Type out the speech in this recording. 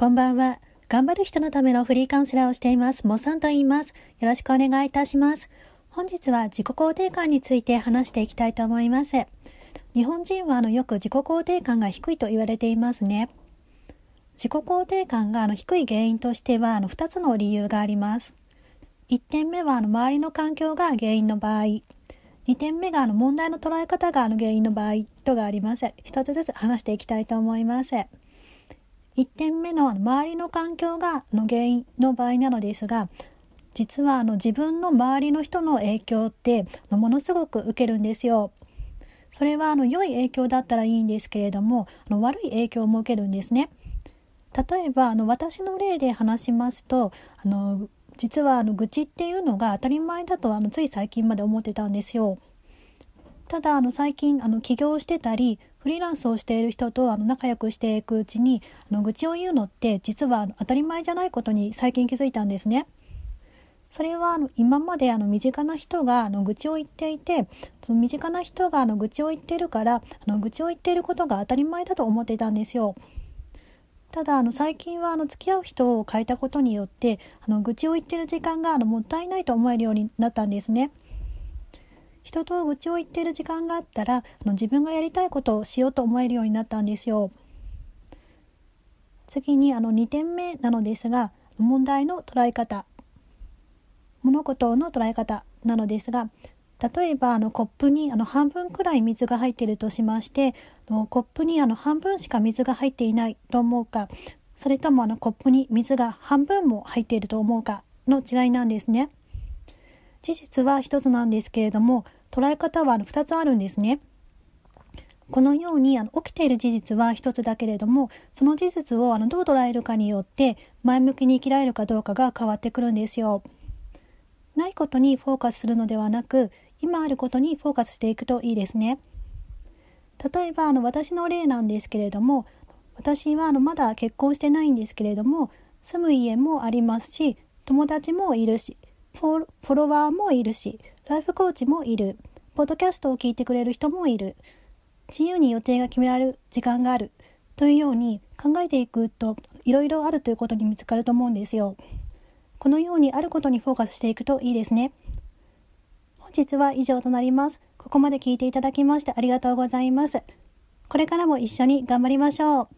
こんばんは。頑張る人のためのフリーカウンセラーをしています。モさんと言います。よろしくお願いいたします。本日は自己肯定感について話していきたいと思います。日本人はあのよく自己肯定感が低いと言われていますね。自己肯定感があの低い原因としてはあの2つの理由があります。1点目はあの周りの環境が原因の場合、2点目があの問題の捉え方があの原因の場合とがあります。一つずつ話していきたいと思います。1点目の周りの環境がの原因の場合なのですが実はあの自分の周りの人の影響ってものすごく受けるんですよ。それはあの良い影響だったらいいんですけれどもあの悪い影響も受けるんですね。例えばあの私の例で話しますとあの実はあの愚痴っていうのが当たり前だとあのつい最近まで思ってたんですよ。ただあの最近あの起業してたりフリーランスをしている人とあの仲良くしていくうちにあの愚痴を言うのって実は当たり前じゃないことに最近気づいたんですね。それはあの今まであの身近な人があの愚痴を言っていてその身近な人があの愚痴を言ってるからあの愚痴を言っていることが当たり前だと思っていたんですよ。ただあの最近はあの付き合う人を変えたことによってあの愚痴を言ってる時間があのもったいないと思えるようになったんですね。人と愚痴を言ってる時間があったらあの自分がやりたいことをしようと思えるようになったんですよ。次にあの2点目なのですが問題の捉え方物事の捉え方なのですが例えばあのコップにあの半分くらい水が入っているとしましてコップにあの半分しか水が入っていないと思うかそれともあのコップに水が半分も入っていると思うかの違いなんですね。事実は一つなんですけれども捉え方は2つあるんですね。このようにあの起きている事実は一つだけれどもその事実をあのどう捉えるかによって前向きに生きられるかどうかが変わってくるんですよ。ないことにフォーカスするのではなく今あることにフォーカスしていくといいですね。例えばあの私の例なんですけれども私はあのまだ結婚してないんですけれども住む家もありますし友達もいるしフォロワーもいるしライフコーチもいるポッドキャストを聞いてくれる人もいる自由に予定が決められる時間があるというように考えていくといろいろあるということに見つかると思うんですよ。このようにあることにフォーカスしていくといいですね。本日は以上となります。ここまで聞いていただきましてありがとうございます。これからも一緒に頑張りましょう。